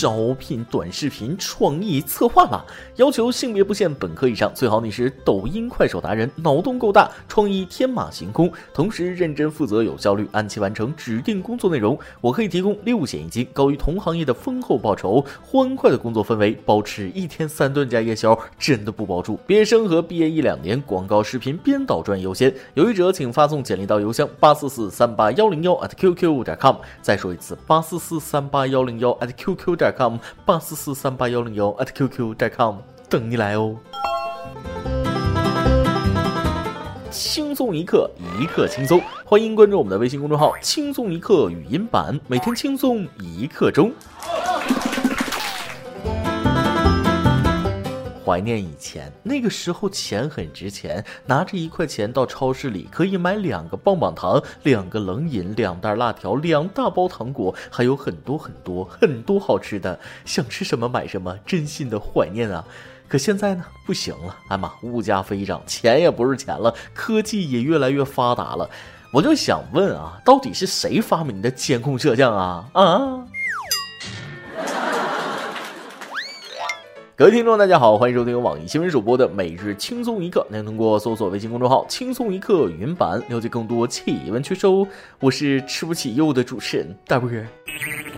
招聘短视频创意策划啦，要求性别不限，本科以上，最好你是抖音、快手达人，脑洞够大，创意天马行空，同时认真负责、有效率，按期完成指定工作内容。我可以提供六险一金，高于同行业的丰厚报酬，欢快的工作氛围，保持一天三顿加夜宵，真的不包住。毕业生和毕业一两年，广告视频编导专业优先。有意者请发送简历到邮箱八四四三八幺零幺 at qq 点 com。再说一次，八四四三八幺零幺 at qq 点点 com，八四四三八幺零幺 at qq 点 com，等你来哦。轻松一刻，一刻轻松，欢迎关注我们的微信公众号“轻松一刻语音版”，每天轻松一刻钟。怀念以前，那个时候钱很值钱，拿着一块钱到超市里可以买两个棒棒糖、两个冷饮、两袋辣条、两大包糖果，还有很多很多很多好吃的，想吃什么买什么，真心的怀念啊！可现在呢，不行了，哎妈，物价飞涨，钱也不是钱了，科技也越来越发达了，我就想问啊，到底是谁发明的监控摄像啊？啊？各位听众，大家好，欢迎收听由网易新闻主播的每日轻松一刻。您通过搜索微信公众号“轻松一刻”云版了解更多气温趋势哦。我是吃不起肉的主持人大波儿。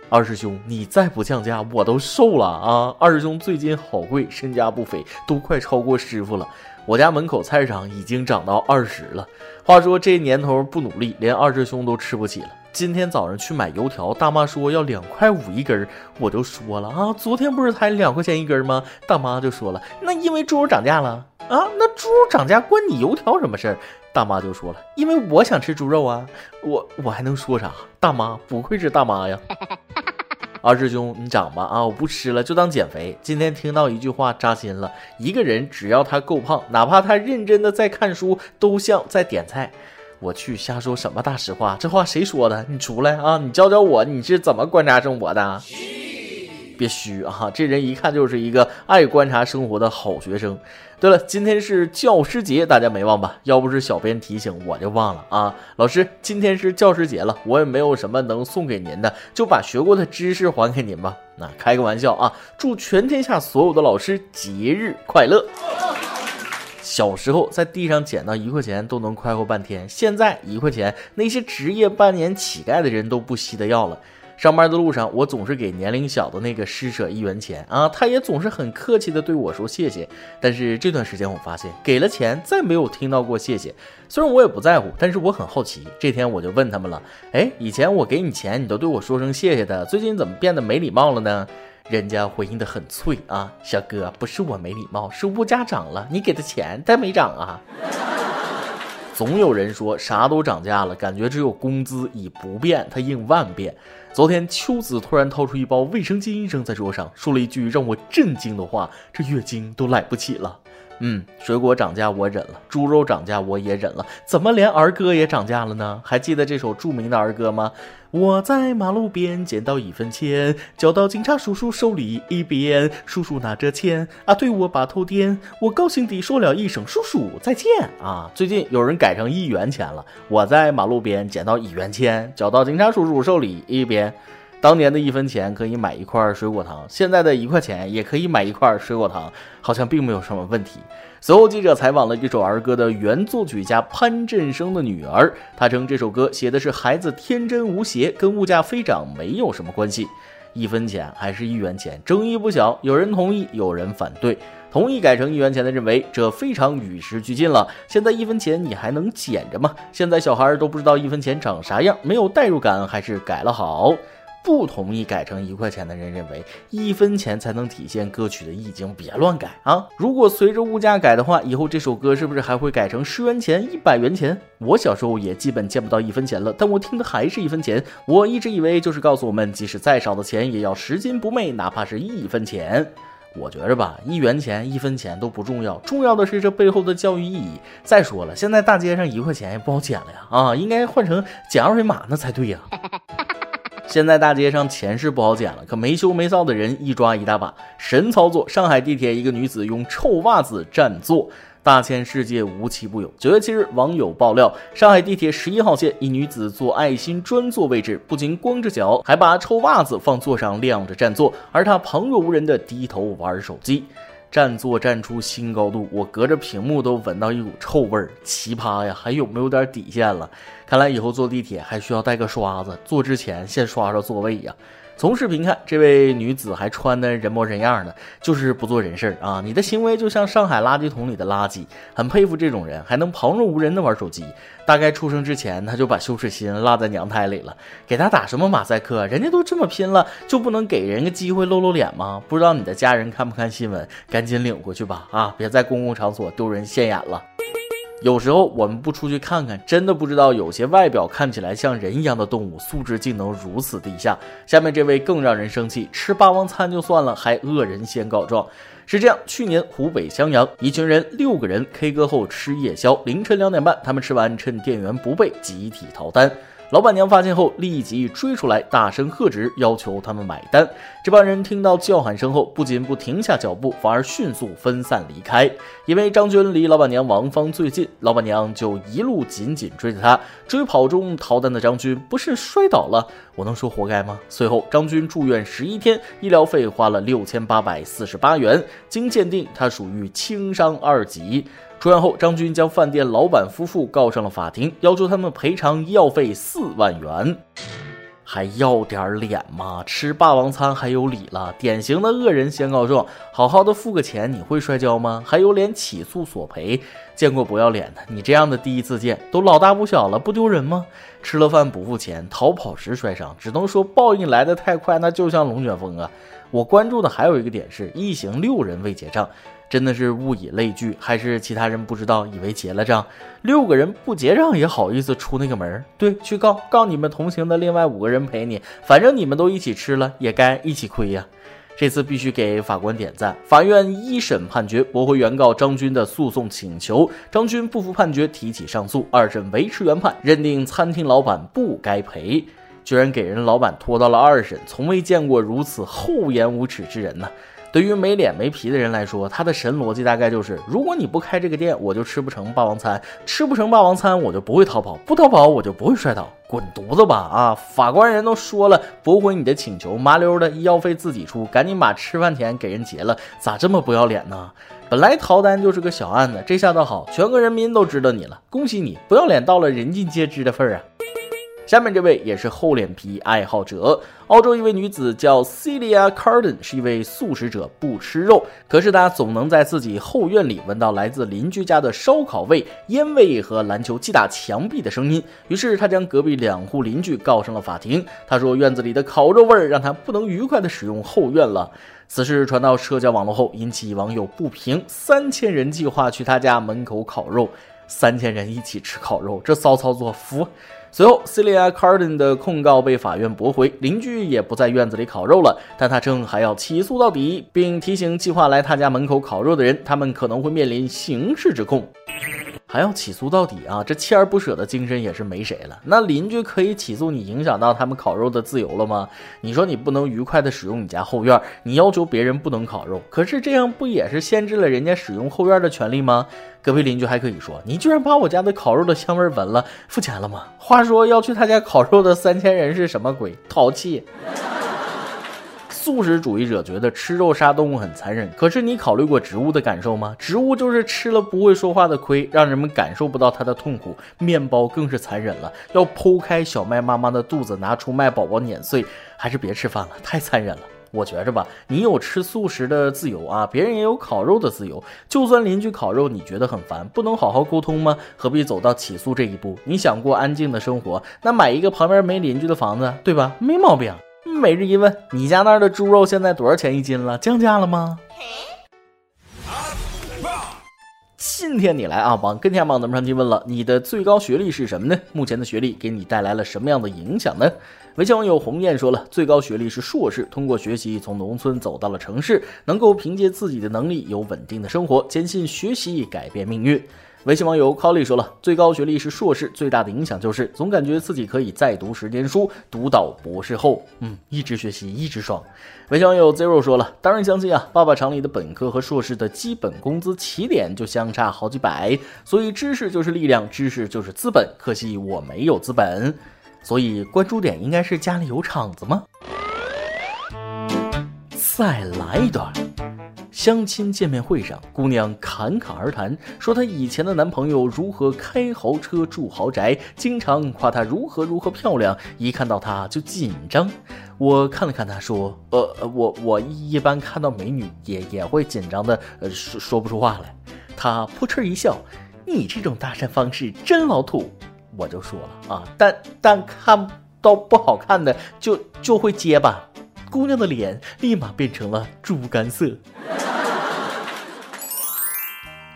二师兄，你再不降价，我都瘦了啊！二师兄最近好贵，身价不菲，都快超过师傅了。我家门口菜市场已经涨到二十了。话说这年头不努力，连二师兄都吃不起了。今天早上去买油条，大妈说要两块五一根儿，我就说了啊，昨天不是才两块钱一根吗？大妈就说了，那因为猪肉涨价了啊，那猪肉涨价关你油条什么事儿？大妈就说了，因为我想吃猪肉啊，我我还能说啥？大妈不愧是大妈呀。二师兄，你长吧啊，我不吃了，就当减肥。今天听到一句话扎心了，一个人只要他够胖，哪怕他认真的在看书，都像在点菜。我去瞎说什么大实话？这话谁说的？你出来啊！你教教我，你是怎么观察生活的？别虚啊！这人一看就是一个爱观察生活的好学生。对了，今天是教师节，大家没忘吧？要不是小编提醒，我就忘了啊。老师，今天是教师节了，我也没有什么能送给您的，就把学过的知识还给您吧。那开个玩笑啊！祝全天下所有的老师节日快乐。小时候在地上捡到一块钱都能快活半天，现在一块钱那些职业半年乞丐的人都不稀得要了。上班的路上，我总是给年龄小的那个施舍一元钱啊，他也总是很客气的对我说谢谢。但是这段时间我发现，给了钱再没有听到过谢谢。虽然我也不在乎，但是我很好奇。这天我就问他们了，哎，以前我给你钱你都对我说声谢谢的，最近怎么变得没礼貌了呢？人家回应的很脆啊，小哥，不是我没礼貌，是物价涨了，你给的钱它没涨啊。总有人说啥都涨价了，感觉只有工资以不变，它应万变。昨天秋子突然掏出一包卫生巾扔在桌上，说了一句让我震惊的话：这月经都来不起了。嗯，水果涨价我忍了，猪肉涨价我也忍了，怎么连儿歌也涨价了呢？还记得这首著名的儿歌吗？我在马路边捡到一分钱，交到警察叔叔手里一边，叔叔拿着钱啊对我把头点，我高兴地说了一声叔叔再见啊。最近有人改成一元钱了，我在马路边捡到一元钱，交到警察叔叔手里一边。当年的一分钱可以买一块水果糖，现在的一块钱也可以买一块水果糖，好像并没有什么问题。随后记者采访了这首儿歌的原作曲家潘振声的女儿，她称这首歌写的是孩子天真无邪，跟物价飞涨没有什么关系。一分钱还是一元钱，争议不小，有人同意，有人反对。同意改成一元钱的认为这非常与时俱进了。现在一分钱你还能捡着吗？现在小孩都不知道一分钱长啥样，没有代入感，还是改了好。不同意改成一块钱的人认为，一分钱才能体现歌曲的意境，别乱改啊！如果随着物价改的话，以后这首歌是不是还会改成十元钱、一百元钱？我小时候也基本见不到一分钱了，但我听的还是一分钱。我一直以为就是告诉我们，即使再少的钱，也要拾金不昧，哪怕是一分钱。我觉着吧，一元钱、一分钱都不重要，重要的是这背后的教育意义。再说了，现在大街上一块钱也不好捡了呀，啊，应该换成捡二维码那才对呀。现在大街上钱是不好捡了，可没羞没臊的人一抓一大把。神操作！上海地铁一个女子用臭袜子占座，大千世界无奇不有。九月七日，网友爆料，上海地铁十一号线一女子坐爱心专座位置，不仅光着脚，还把臭袜子放座上晾着占座，而她旁若无人的低头玩手机。站座站出新高度，我隔着屏幕都闻到一股臭味儿，奇葩呀！还有没有点底线了？看来以后坐地铁还需要带个刷子，坐之前先刷刷座位呀。从视频看，这位女子还穿的人模人样的，就是不做人事儿啊！你的行为就像上海垃圾桶里的垃圾，很佩服这种人还能旁若无人的玩手机。大概出生之前他就把羞耻心落在娘胎里了，给他打什么马赛克？人家都这么拼了，就不能给人个机会露露脸吗？不知道你的家人看不看新闻？赶紧领回去吧！啊，别在公共场所丢人现眼了。有时候我们不出去看看，真的不知道有些外表看起来像人一样的动物，素质竟能如此低下。下面这位更让人生气，吃霸王餐就算了，还恶人先告状。是这样，去年湖北襄阳，一群人六个人 K 歌后吃夜宵，凌晨两点半，他们吃完趁店员不备，集体逃单。老板娘发现后，立即追出来，大声喝止，要求他们买单。这帮人听到叫喊声后，不仅不停下脚步，反而迅速分散离开。因为张军离老板娘王芳最近，老板娘就一路紧紧追着他。追跑中逃单的张军不是摔倒了，我能说活该吗？随后，张军住院十一天，医疗费花了六千八百四十八元。经鉴定，他属于轻伤二级。出院后，张军将饭店老板夫妇告上了法庭，要求他们赔偿医药费四万元。还要点脸吗？吃霸王餐还有理了？典型的恶人先告状，好好的付个钱，你会摔跤吗？还有脸起诉索赔？见过不要脸的？你这样的第一次见，都老大不小了，不丢人吗？吃了饭不付钱，逃跑时摔伤，只能说报应来得太快，那就像龙卷风啊！我关注的还有一个点是，一行六人未结账。真的是物以类聚，还是其他人不知道，以为结了账？六个人不结账也好意思出那个门？对，去告告你们同行的另外五个人陪你，反正你们都一起吃了，也该一起亏呀。这次必须给法官点赞。法院一审判决驳回原告张军的诉讼请求，张军不服判决提起上诉，二审维持原判，认定餐厅老板不该赔，居然给人老板拖到了二审，从未见过如此厚颜无耻之人呢。对于没脸没皮的人来说，他的神逻辑大概就是：如果你不开这个店，我就吃不成霸王餐；吃不成霸王餐，我就不会逃跑；不逃跑，我就不会摔倒。滚犊子吧！啊，法官人都说了，驳回你的请求，麻溜的医药费自己出，赶紧把吃饭钱给人结了。咋这么不要脸呢？本来逃单就是个小案子，这下倒好，全国人民都知道你了，恭喜你，不要脸到了人尽皆知的份儿啊！下面这位也是厚脸皮爱好者。澳洲一位女子叫 Celia Carden，是一位素食者，不吃肉。可是她总能在自己后院里闻到来自邻居家的烧烤味、烟味和篮球击打墙壁的声音。于是她将隔壁两户邻居告上了法庭。她说院子里的烤肉味让她不能愉快地使用后院了。此事传到社交网络后，引起网友不平。三千人计划去她家门口烤肉，三千人一起吃烤肉，这骚操作服。随后，Celia Carden 的控告被法院驳回，邻居也不在院子里烤肉了。但他称还要起诉到底，并提醒计划来他家门口烤肉的人，他们可能会面临刑事指控。还要起诉到底啊！这锲而不舍的精神也是没谁了。那邻居可以起诉你影响到他们烤肉的自由了吗？你说你不能愉快的使用你家后院，你要求别人不能烤肉，可是这样不也是限制了人家使用后院的权利吗？隔壁邻居还可以说你居然把我家的烤肉的香味闻了，付钱了吗？话说要去他家烤肉的三千人是什么鬼？淘气！素食主义者觉得吃肉杀动物很残忍，可是你考虑过植物的感受吗？植物就是吃了不会说话的亏，让人们感受不到它的痛苦。面包更是残忍了，要剖开小麦妈妈的肚子，拿出麦宝宝碾碎，还是别吃饭了，太残忍了。我觉着吧，你有吃素食的自由啊，别人也有烤肉的自由。就算邻居烤肉你觉得很烦，不能好好沟通吗？何必走到起诉这一步？你想过安静的生活，那买一个旁边没邻居的房子，对吧？没毛病。每日一问：你家那儿的猪肉现在多少钱一斤了？降价了吗？今天你来啊，往跟天榜咱们上提问了，你的最高学历是什么呢？目前的学历给你带来了什么样的影响呢？微信网友鸿雁说了，最高学历是硕士，通过学习从农村走到了城市，能够凭借自己的能力有稳定的生活，坚信学习改变命运。微信网友 Colly 说了，最高学历是硕士，最大的影响就是总感觉自己可以再读十年书，读到博士后。嗯，一直学习一直爽。微信网友 Zero 说了，当然相信啊，爸爸厂里的本科和硕士的基本工资起点就相差好几百，所以知识就是力量，知识就是资本。可惜我没有资本，所以关注点应该是家里有厂子吗？再来一段。相亲见面会上，姑娘侃侃而谈，说她以前的男朋友如何开豪车住豪宅，经常夸她如何如何漂亮，一看到她就紧张。我看了看她，说：“呃，我我一般看到美女也也会紧张的，呃，说说不出话来。”她扑哧一笑：“你这种搭讪方式真老土。”我就说了啊，但但看到不好看的就就会结巴。姑娘的脸立马变成了猪肝色。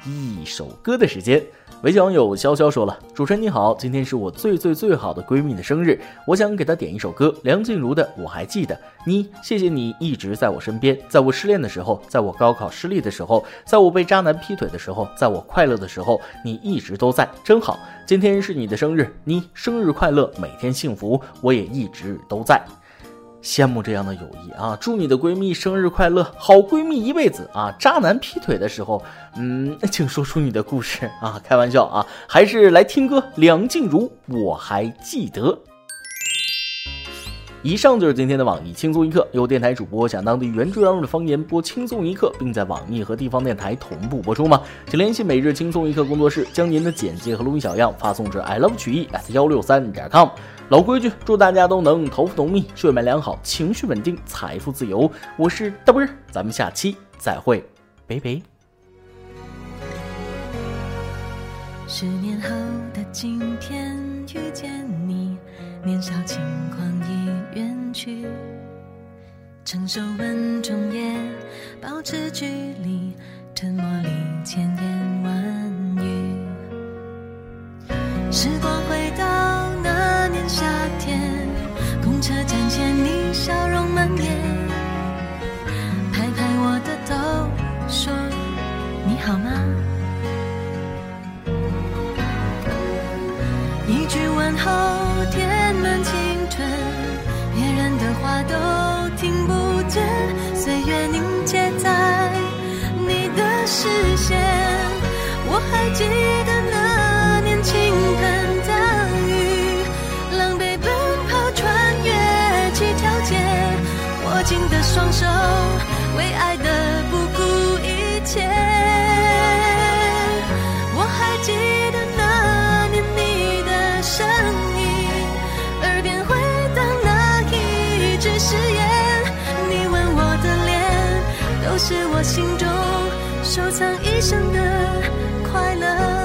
一首歌的时间，微信网友潇潇说了：“主持人你好，今天是我最最最好的闺蜜的生日，我想给她点一首歌，梁静茹的《我还记得你》。谢谢你一直在我身边，在我失恋的时候，在我高考失利的时候，在我被渣男劈腿的时候，在我快乐的时候，你一直都在，真好。今天是你的生日，你生日快乐，每天幸福，我也一直都在。”羡慕这样的友谊啊！祝你的闺蜜生日快乐，好闺蜜一辈子啊！渣男劈腿的时候，嗯，请说出你的故事啊！开玩笑啊，还是来听歌。梁静茹，我还记得。以上就是今天的网易轻松一刻，由电台主播讲当地原汁原味的方言播轻松一刻，并在网易和地方电台同步播出吗？请联系每日轻松一刻工作室，将您的简介和录音小样发送至 i love 曲艺 at 幺六三点 com。老规矩，祝大家都能头发浓密、睡眠良好、情绪稳定、财富自由。我是大波儿，咱们下期再会，拜拜。十年后的今天遇见你，年少轻狂一远去，承受稳重也保持距离，沉默里千言万语。时光回到那年。夏天，公车站前，你笑容满面，记得那年倾盆大雨，狼狈奔跑穿越几条街，握。紧的双手，为爱的不顾一切。我还记得那年你的声音，耳边回荡那一句誓言。你吻我的脸，都是我心中收藏一生的快乐。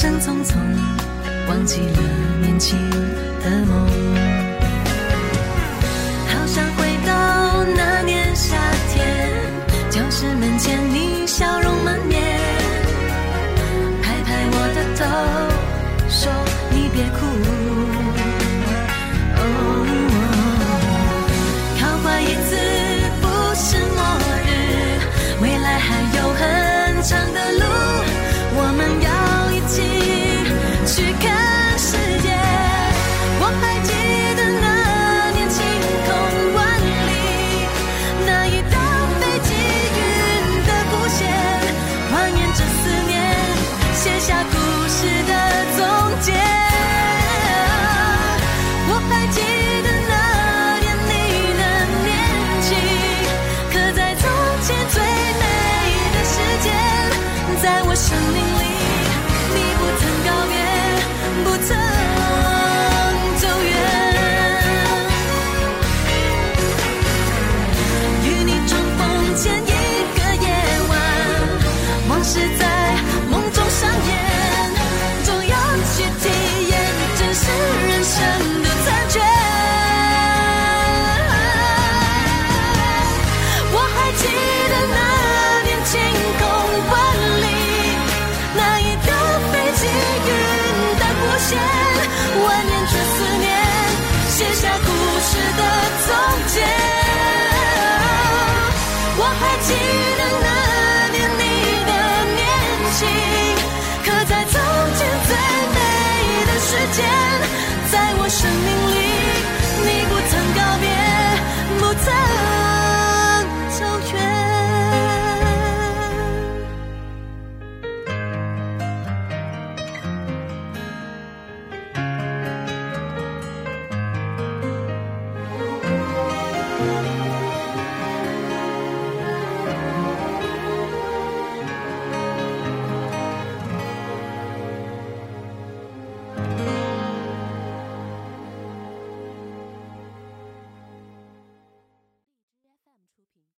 人生匆匆，忘记了年轻的梦。好想回到那年夏天，教室门前你笑容满面，拍拍我的头，说你别哭。考坏一次不是末日，未来还有很长的。我生命里你不曾告别不曾